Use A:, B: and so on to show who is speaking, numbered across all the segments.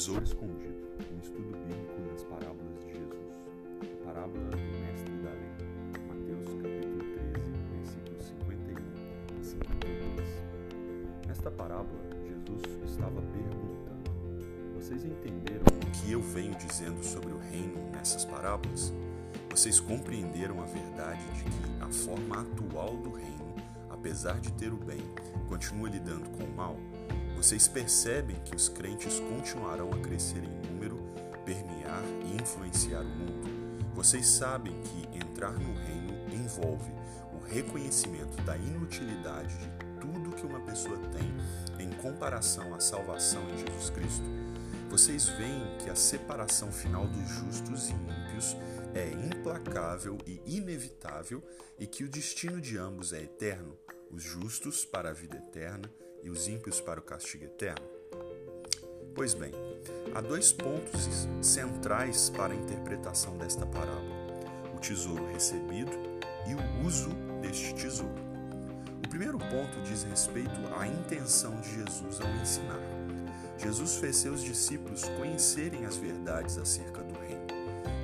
A: Tesouro Escondido, um estudo bíblico das parábolas de Jesus. A parábola do mestre da lei, Mateus capítulo 13, versículos 51 e 52. Nesta parábola, Jesus estava perguntando: Vocês entenderam o que eu venho dizendo sobre o reino nessas parábolas? Vocês compreenderam a verdade de que a forma atual do reino, apesar de ter o bem, continua lidando com o mal? Vocês percebem que os crentes continuarão a crescer em número, permear e influenciar o mundo? Vocês sabem que entrar no reino envolve o reconhecimento da inutilidade de tudo que uma pessoa tem em comparação à salvação em Jesus Cristo? Vocês veem que a separação final dos justos e ímpios é implacável e inevitável e que o destino de ambos é eterno, os justos para a vida eterna e os ímpios para o castigo eterno? Pois bem, há dois pontos centrais para a interpretação desta parábola: o tesouro recebido e o uso deste tesouro. O primeiro ponto diz respeito à intenção de Jesus ao ensinar. Jesus fez seus discípulos conhecerem as verdades acerca do reino.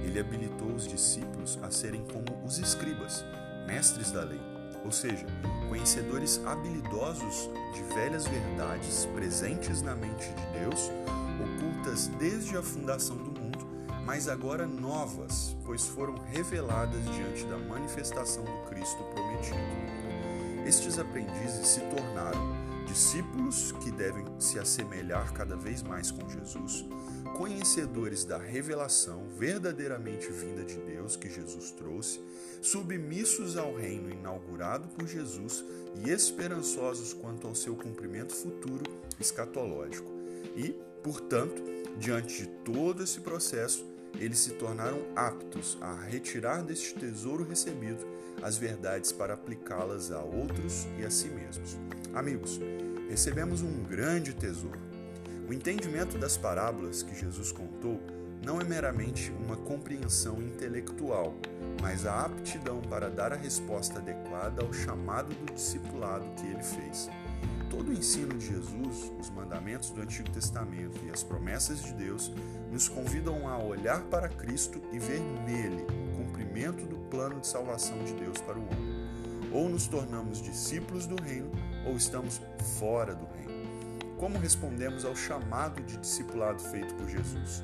A: Ele habilitou os discípulos a serem como os escribas, mestres da lei ou seja, conhecedores habilidosos de velhas verdades presentes na mente de Deus, ocultas desde a fundação do mundo, mas agora novas, pois foram reveladas diante da manifestação do Cristo prometido. Estes aprendizes se tornaram discípulos que devem se assemelhar cada vez mais com Jesus, conhecedores da revelação verdadeiramente vinda de Deus que Jesus trouxe, submissos ao reino inaugurado por Jesus e esperançosos quanto ao seu cumprimento futuro escatológico. E, portanto, diante de todo esse processo, eles se tornaram aptos a retirar deste tesouro recebido as verdades para aplicá-las a outros e a si mesmos. Amigos, recebemos um grande tesouro o entendimento das parábolas que Jesus contou não é meramente uma compreensão intelectual, mas a aptidão para dar a resposta adequada ao chamado do discipulado que ele fez. Todo o ensino de Jesus, os mandamentos do Antigo Testamento e as promessas de Deus nos convidam a olhar para Cristo e ver nele o cumprimento do plano de salvação de Deus para o homem. Ou nos tornamos discípulos do reino, ou estamos fora do reino. Como respondemos ao chamado de discipulado feito por Jesus?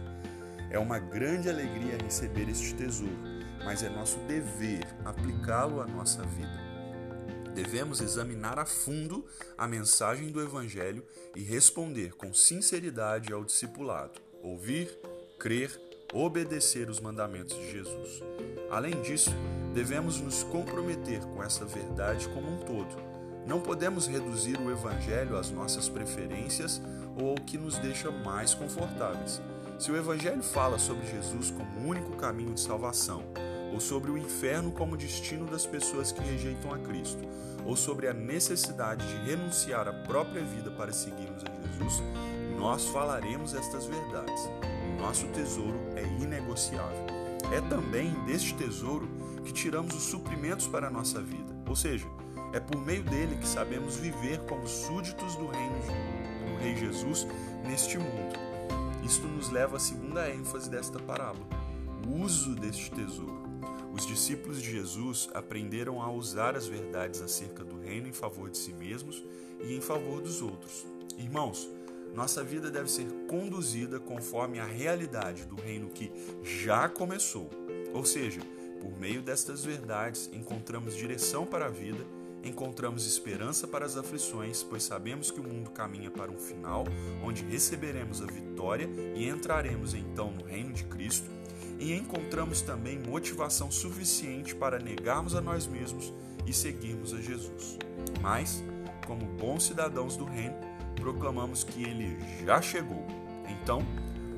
A: É uma grande alegria receber este tesouro, mas é nosso dever aplicá-lo à nossa vida. Devemos examinar a fundo a mensagem do Evangelho e responder com sinceridade ao discipulado, ouvir, crer, obedecer os mandamentos de Jesus. Além disso, devemos nos comprometer com essa verdade como um todo não podemos reduzir o Evangelho às nossas preferências ou ao que nos deixa mais confortáveis. Se o Evangelho fala sobre Jesus como o único caminho de salvação, ou sobre o inferno como destino das pessoas que rejeitam a Cristo, ou sobre a necessidade de renunciar à própria vida para seguirmos a Jesus, nós falaremos estas verdades. O nosso tesouro é inegociável. É também deste tesouro que tiramos os suprimentos para a nossa vida, ou seja, é por meio dele que sabemos viver como súditos do reino do Rei Jesus neste mundo. Isto nos leva à segunda ênfase desta parábola, o uso deste tesouro. Os discípulos de Jesus aprenderam a usar as verdades acerca do reino em favor de si mesmos e em favor dos outros. Irmãos, nossa vida deve ser conduzida conforme a realidade do reino que já começou. Ou seja, por meio destas verdades encontramos direção para a vida encontramos esperança para as aflições, pois sabemos que o mundo caminha para um final, onde receberemos a vitória e entraremos então no reino de Cristo, e encontramos também motivação suficiente para negarmos a nós mesmos e seguirmos a Jesus. Mas, como bons cidadãos do reino, proclamamos que ele já chegou. Então,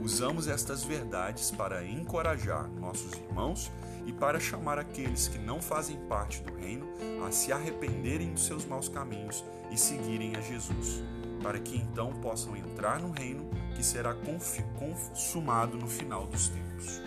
A: usamos estas verdades para encorajar nossos irmãos e para chamar aqueles que não fazem parte do reino a se arrependerem dos seus maus caminhos e seguirem a Jesus, para que então possam entrar no reino que será consumado no final dos tempos.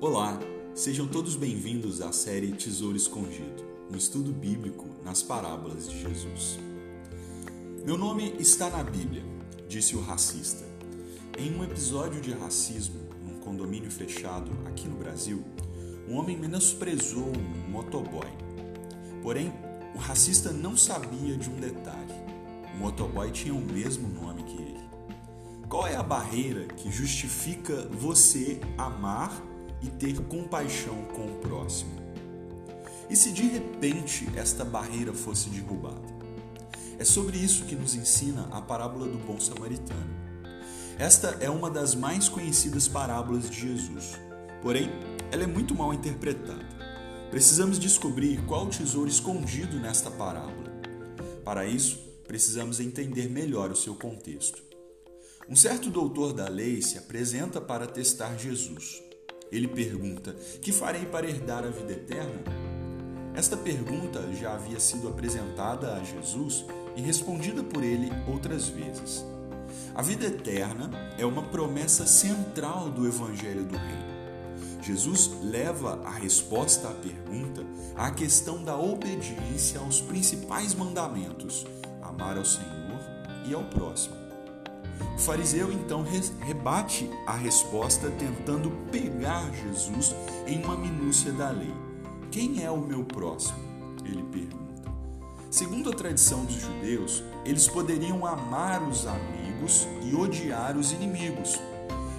B: Olá,
A: Sejam todos bem-vindos à série Tesouro Escondido, um estudo bíblico nas parábolas de Jesus. Meu nome está na Bíblia, disse o racista. Em um episódio de racismo num condomínio fechado aqui no Brasil, um homem menosprezou um motoboy. Porém, o racista não sabia de um detalhe: o motoboy tinha o mesmo nome que ele. Qual é a barreira que justifica você amar e ter compaixão com o próximo. E se de repente esta barreira fosse derrubada? É sobre isso que nos ensina a parábola do bom samaritano. Esta é uma das mais conhecidas parábolas de Jesus, porém, ela é muito mal interpretada. Precisamos descobrir qual o tesouro escondido nesta parábola. Para isso, precisamos entender melhor o seu contexto. Um certo doutor da lei se apresenta para testar Jesus. Ele pergunta: Que farei para herdar a vida eterna? Esta pergunta já havia sido apresentada a Jesus e respondida por ele outras vezes. A vida eterna é uma promessa central do Evangelho do Reino. Jesus leva a resposta à pergunta à questão da obediência aos principais mandamentos: amar ao Senhor e ao próximo. O fariseu então rebate a resposta tentando pegar Jesus em uma minúcia da lei. Quem é o meu próximo? Ele pergunta. Segundo a tradição dos judeus, eles poderiam amar os amigos e odiar os inimigos.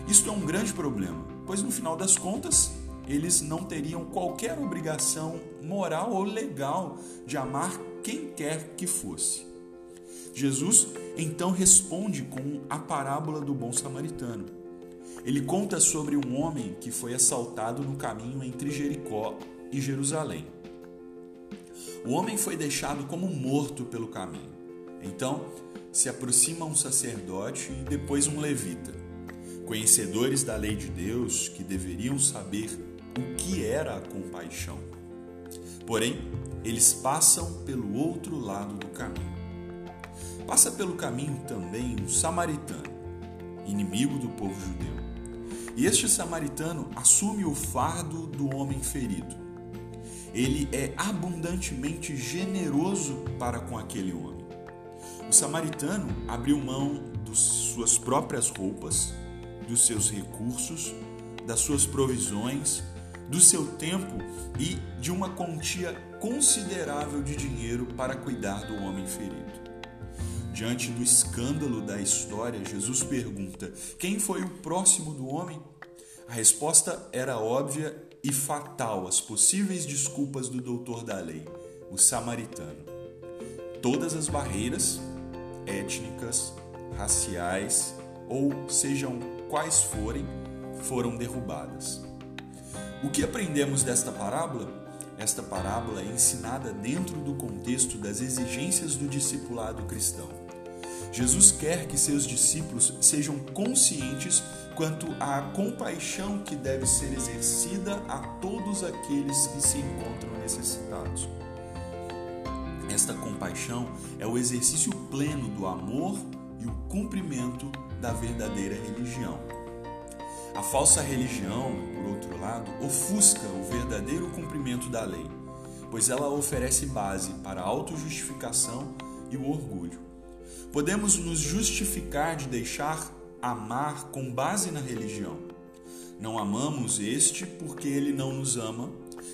A: Isto é um grande problema, pois no final das contas, eles não teriam qualquer obrigação moral ou legal de amar quem quer que fosse. Jesus então responde com a parábola do bom samaritano. Ele conta sobre um homem que foi assaltado no caminho entre Jericó e Jerusalém. O homem foi deixado como morto pelo caminho. Então se aproxima um sacerdote e depois um levita, conhecedores da lei de Deus que deveriam saber o que era a compaixão. Porém, eles passam pelo outro lado do caminho. Passa pelo caminho também um samaritano, inimigo do povo judeu. E este samaritano assume o fardo do homem ferido. Ele é abundantemente generoso para com aquele homem. O samaritano abriu mão de suas próprias roupas, dos seus recursos, das suas provisões, do seu tempo e de uma quantia considerável de dinheiro para cuidar do homem ferido. Diante do escândalo da história, Jesus pergunta: Quem foi o próximo do homem? A resposta era óbvia e fatal às possíveis desculpas do doutor da lei, o samaritano. Todas as barreiras étnicas, raciais ou sejam quais forem, foram derrubadas. O que aprendemos desta parábola? Esta parábola é ensinada dentro do contexto das exigências do discipulado cristão. Jesus quer que seus discípulos sejam conscientes quanto à compaixão que deve ser exercida a todos aqueles que se encontram necessitados. Esta compaixão é o exercício pleno do amor e o cumprimento da verdadeira religião. A falsa religião, por outro lado, ofusca o verdadeiro cumprimento da lei, pois ela oferece base para a autojustificação e o orgulho. Podemos nos justificar de deixar amar com base na religião. Não amamos este porque ele não nos ama,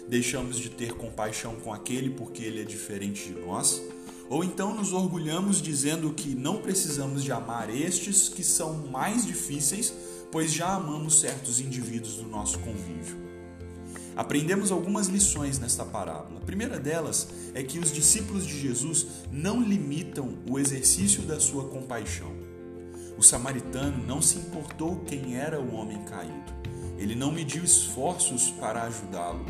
A: deixamos de ter compaixão com aquele porque ele é diferente de nós, ou então nos orgulhamos dizendo que não precisamos de amar estes que são mais difíceis, pois já amamos certos indivíduos do nosso convívio. Aprendemos algumas lições nesta parábola. A primeira delas é que os discípulos de Jesus não limitam o exercício da sua compaixão. O samaritano não se importou quem era o homem caído. Ele não mediu esforços para ajudá-lo.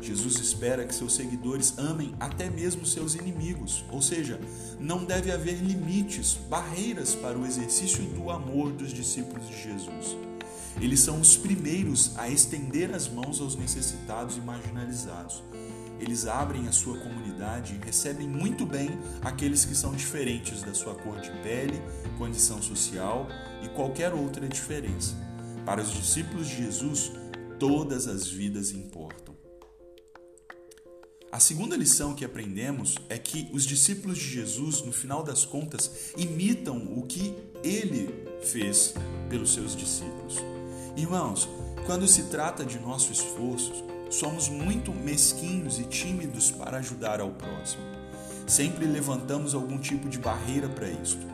A: Jesus espera que seus seguidores amem até mesmo seus inimigos, ou seja, não deve haver limites, barreiras para o exercício do amor dos discípulos de Jesus. Eles são os primeiros a estender as mãos aos necessitados e marginalizados. Eles abrem a sua comunidade e recebem muito bem aqueles que são diferentes da sua cor de pele, condição social e qualquer outra diferença. Para os discípulos de Jesus, todas as vidas importam. A segunda lição que aprendemos é que os discípulos de Jesus, no final das contas, imitam o que ele fez pelos seus discípulos. Irmãos, quando se trata de nosso esforço, somos muito mesquinhos e tímidos para ajudar ao próximo. Sempre levantamos algum tipo de barreira para isto,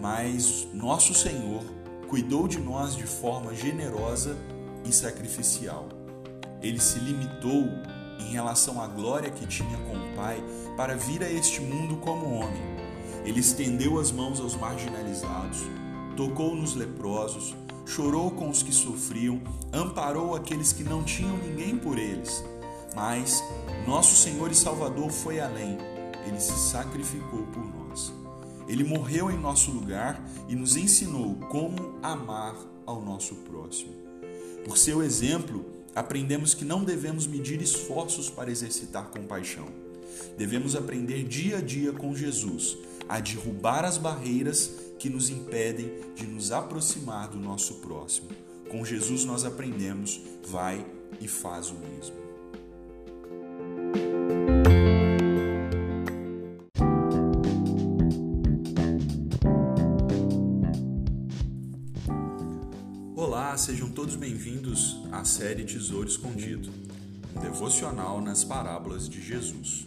A: mas nosso Senhor cuidou de nós de forma generosa e sacrificial. Ele se limitou em relação à glória que tinha com o Pai para vir a este mundo como homem. Ele estendeu as mãos aos marginalizados, tocou nos leprosos, chorou com os que sofriam, amparou aqueles que não tinham ninguém por eles. Mas nosso Senhor e Salvador foi além, ele se sacrificou por nós. Ele morreu em nosso lugar e nos ensinou como amar ao nosso próximo. Por seu exemplo, aprendemos que não devemos medir esforços para exercitar compaixão. Devemos aprender dia a dia com Jesus a derrubar as barreiras que nos impedem de nos aproximar do nosso próximo. Com Jesus nós aprendemos, vai e faz o mesmo. Olá, sejam todos bem-vindos à série Tesouro Escondido, devocional nas parábolas de Jesus.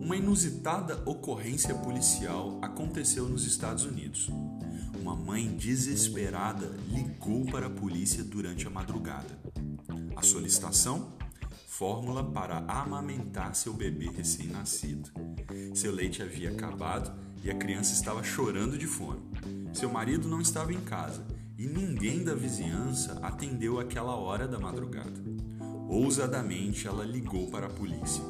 A: Uma inusitada ocorrência policial aconteceu nos Estados Unidos. Uma mãe desesperada ligou para a polícia durante a madrugada. A solicitação? Fórmula para amamentar seu bebê recém-nascido. Seu leite havia acabado e a criança estava chorando de fome. Seu marido não estava em casa e ninguém da vizinhança atendeu aquela hora da madrugada. Ousadamente ela ligou para a polícia.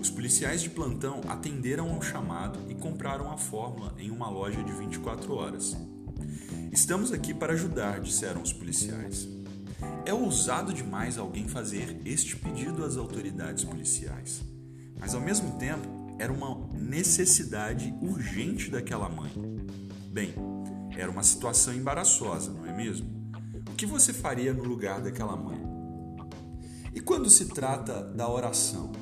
A: Os policiais de plantão atenderam ao chamado e compraram a fórmula em uma loja de 24 horas. Estamos aqui para ajudar, disseram os policiais. É ousado demais alguém fazer este pedido às autoridades policiais, mas ao mesmo tempo era uma necessidade urgente daquela mãe. Bem, era uma situação embaraçosa, não é mesmo? O que você faria no lugar daquela mãe? E quando se trata da oração?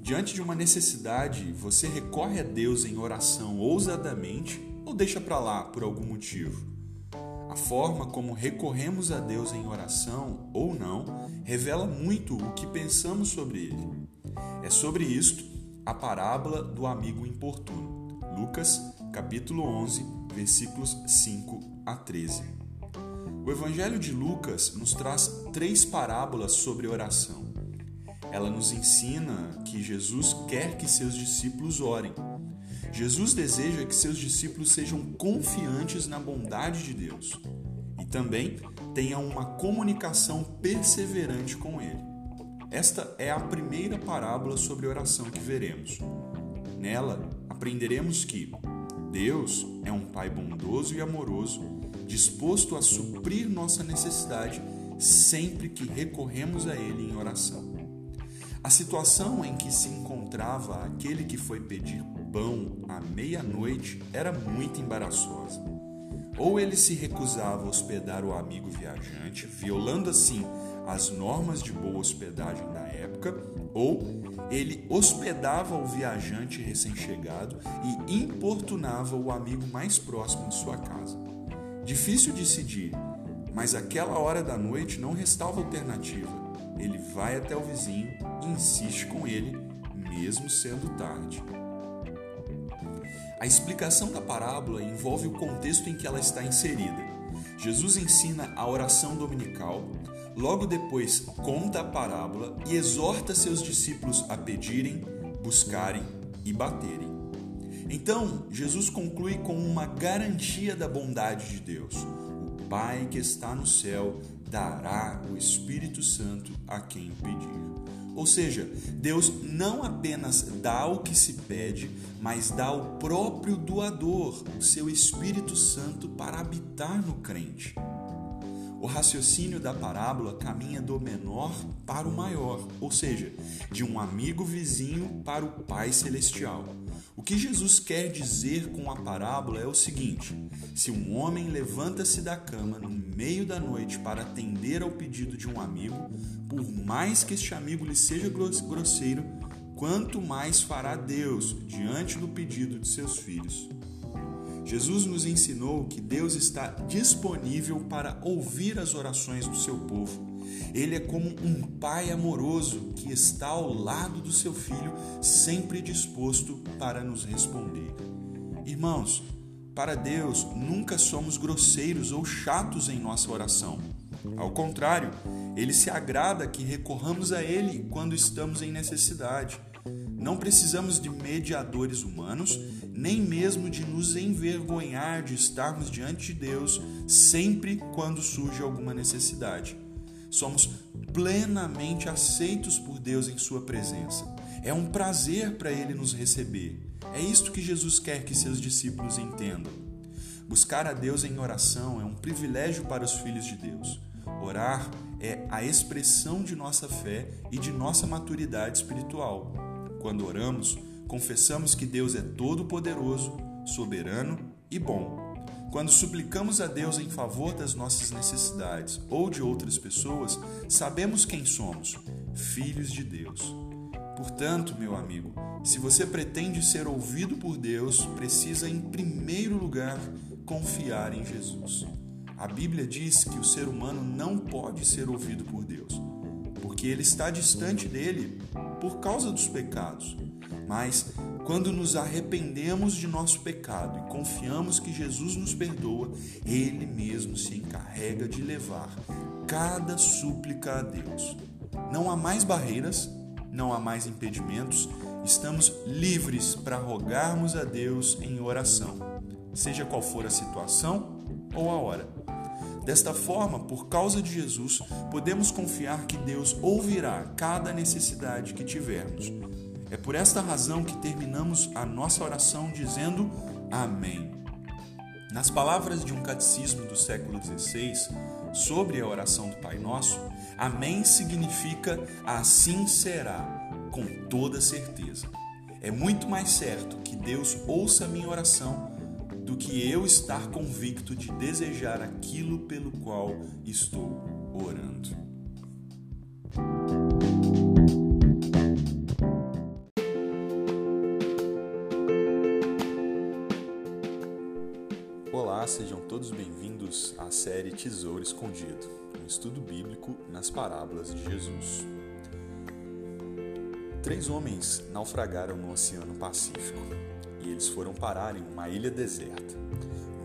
A: Diante de uma necessidade, você recorre a Deus em oração ousadamente ou deixa para lá por algum motivo? A forma como recorremos a Deus em oração ou não revela muito o que pensamos sobre ele. É sobre isto a parábola do amigo importuno. Lucas, capítulo 11, versículos 5 a 13. O Evangelho de Lucas nos traz três parábolas sobre oração. Ela nos ensina que Jesus quer que seus discípulos orem. Jesus deseja que seus discípulos sejam confiantes na bondade de Deus e também tenham uma comunicação perseverante com Ele. Esta é a primeira parábola sobre oração que veremos. Nela, aprenderemos que Deus é um Pai bondoso e amoroso, disposto a suprir nossa necessidade sempre que recorremos a Ele em oração. A situação em que se encontrava aquele que foi pedir pão à meia-noite era muito embaraçosa. Ou ele se recusava a hospedar o amigo viajante, violando assim as normas de boa hospedagem da época, ou ele hospedava o viajante recém-chegado e importunava o amigo mais próximo de sua casa. Difícil decidir, mas aquela hora da noite não restava alternativa ele vai até o vizinho e insiste com ele, mesmo sendo tarde. A explicação da parábola envolve o contexto em que ela está inserida. Jesus ensina a oração dominical, logo depois conta a parábola e exorta seus discípulos a pedirem, buscarem e baterem. Então, Jesus conclui com uma garantia da bondade de Deus. O Pai que está no céu dará o Espírito Santo a quem pedir. Ou seja, Deus não apenas dá o que se pede, mas dá o próprio doador, o seu Espírito Santo, para habitar no crente. O raciocínio da parábola caminha do menor para o maior, ou seja, de um amigo vizinho para o Pai Celestial. O que Jesus quer dizer com a parábola é o seguinte: se um homem levanta-se da cama no meio da noite para atender ao pedido de um amigo, por mais que este amigo lhe seja grosseiro, quanto mais fará Deus diante do pedido de seus filhos. Jesus nos ensinou que Deus está disponível para ouvir as orações do seu povo. Ele é como um pai amoroso que está ao lado do seu filho, sempre disposto para nos responder. Irmãos, para Deus nunca somos grosseiros ou chatos em nossa oração. Ao contrário, ele se agrada que recorramos a Ele quando estamos em necessidade. Não precisamos de mediadores humanos, nem mesmo de nos envergonhar de estarmos diante de Deus sempre quando surge alguma necessidade. Somos plenamente aceitos por Deus em Sua presença. É um prazer para Ele nos receber. É isto que Jesus quer que seus discípulos entendam. Buscar a Deus em oração é um privilégio para os filhos de Deus. Orar é a expressão de nossa fé e de nossa maturidade espiritual. Quando oramos, confessamos que Deus é todo-poderoso, soberano e bom. Quando suplicamos a Deus em favor das nossas necessidades ou de outras pessoas, sabemos quem somos: filhos de Deus. Portanto, meu amigo, se você pretende ser ouvido por Deus, precisa, em primeiro lugar, confiar em Jesus. A Bíblia diz que o ser humano não pode ser ouvido por Deus, porque ele está distante dele por causa dos pecados. Mas quando nos arrependemos de nosso pecado e confiamos que Jesus nos perdoa, ele mesmo se encarrega de levar cada súplica a Deus. Não há mais barreiras, não há mais impedimentos, estamos livres para rogarmos a Deus em oração, seja qual for a situação ou a hora. Desta forma, por causa de Jesus, podemos confiar que Deus ouvirá cada necessidade que tivermos. É por esta razão que terminamos a nossa oração dizendo Amém. Nas palavras de um catecismo do século XVI sobre a oração do Pai Nosso, Amém significa assim será, com toda certeza. É muito mais certo que Deus ouça a minha oração do que eu estar convicto de desejar aquilo pelo qual estou orando. Todos bem-vindos à série Tesouro Escondido, um estudo bíblico nas parábolas de Jesus. Três homens naufragaram no Oceano Pacífico e eles foram parar em uma ilha deserta.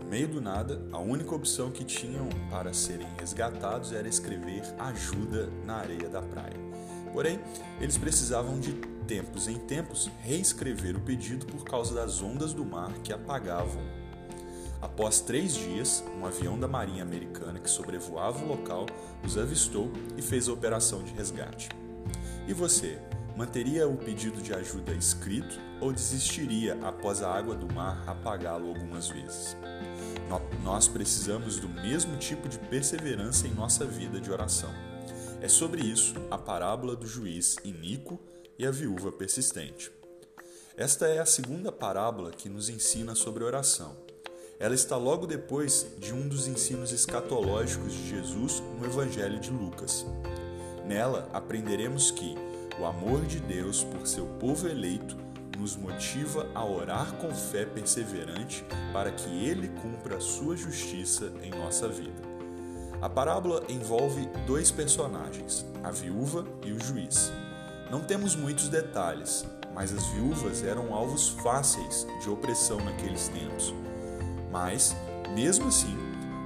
A: No meio do nada, a única opção que tinham para serem resgatados era escrever ajuda na areia da praia. Porém, eles precisavam de tempos em tempos reescrever o pedido por causa das ondas do mar que apagavam. Após três dias, um avião da Marinha Americana que sobrevoava o local os avistou e fez a operação de resgate. E você, manteria o pedido de ajuda escrito ou desistiria após a água do mar apagá-lo algumas vezes. Nós precisamos do mesmo tipo de perseverança em nossa vida de oração. É sobre isso a parábola do juiz iníquo e a viúva persistente. Esta é a segunda parábola que nos ensina sobre oração. Ela está logo depois de um dos ensinos escatológicos de Jesus no Evangelho de Lucas. Nela aprenderemos que o amor de Deus por seu povo eleito nos motiva a orar com fé perseverante para que ele cumpra a sua justiça em nossa vida. A parábola envolve dois personagens, a viúva e o juiz. Não temos muitos detalhes, mas as viúvas eram alvos fáceis de opressão naqueles tempos. Mas, mesmo assim,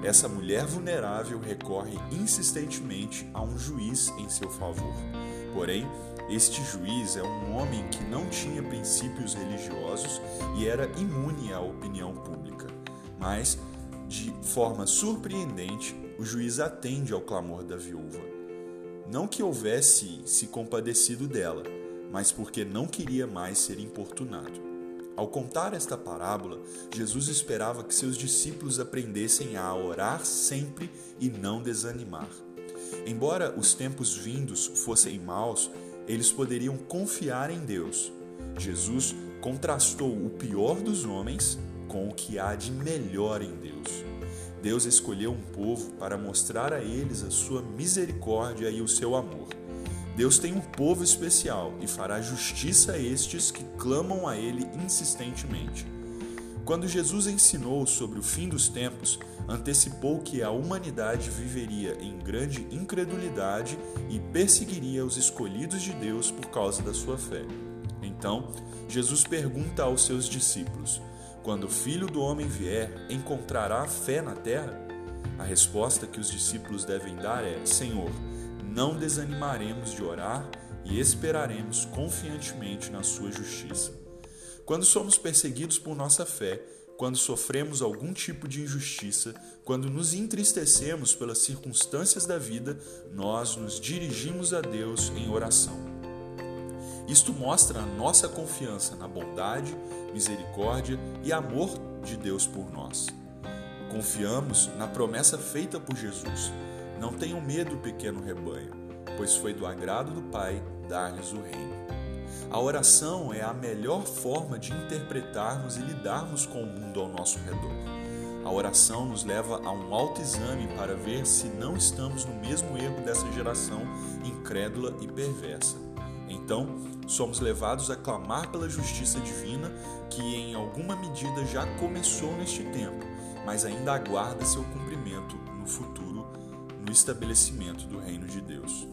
A: essa mulher vulnerável recorre insistentemente a um juiz em seu favor. Porém, este juiz é um homem que não tinha princípios religiosos e era imune à opinião pública. Mas, de forma surpreendente, o juiz atende ao clamor da viúva. Não que houvesse se compadecido dela, mas porque não queria mais ser importunado. Ao contar esta parábola, Jesus esperava que seus discípulos aprendessem a orar sempre e não desanimar. Embora os tempos vindos fossem maus, eles poderiam confiar em Deus. Jesus contrastou o pior dos homens com o que há de melhor em Deus. Deus escolheu um povo para mostrar a eles a sua misericórdia e o seu amor. Deus tem um povo especial e fará justiça a estes que clamam a Ele insistentemente. Quando Jesus ensinou sobre o fim dos tempos, antecipou que a humanidade viveria em grande incredulidade e perseguiria os escolhidos de Deus por causa da sua fé. Então, Jesus pergunta aos seus discípulos: Quando o filho do homem vier, encontrará fé na terra? A resposta que os discípulos devem dar é: Senhor, não desanimaremos de orar e esperaremos confiantemente na Sua justiça. Quando somos perseguidos por nossa fé, quando sofremos algum tipo de injustiça, quando nos entristecemos pelas circunstâncias da vida, nós nos dirigimos a Deus em oração. Isto mostra a nossa confiança na bondade, misericórdia e amor de Deus por nós. Confiamos na promessa feita por Jesus não tenham medo, pequeno rebanho, pois foi do agrado do Pai dar-lhes o reino. A oração é a melhor forma de interpretarmos e lidarmos com o mundo ao nosso redor. A oração nos leva a um autoexame para ver se não estamos no mesmo erro dessa geração incrédula e perversa. Então, somos levados a clamar pela justiça divina que, em alguma medida, já começou neste tempo, mas ainda aguarda seu cumprimento no futuro no estabelecimento do reino de Deus.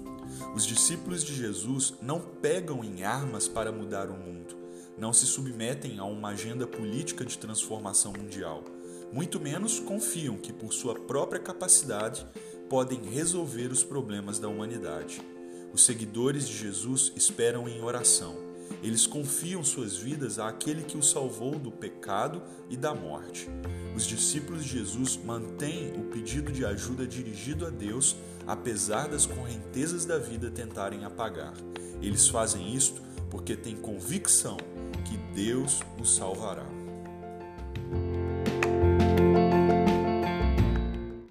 A: Os discípulos de Jesus não pegam em armas para mudar o mundo, não se submetem a uma agenda política de transformação mundial, muito menos confiam que, por sua própria capacidade, podem resolver os problemas da humanidade. Os seguidores de Jesus esperam em oração. Eles confiam suas vidas àquele que os salvou do pecado e da morte. Os discípulos de Jesus mantêm o pedido de ajuda dirigido a Deus, apesar das correntezas da vida tentarem apagar. Eles fazem isto porque têm convicção que Deus os salvará.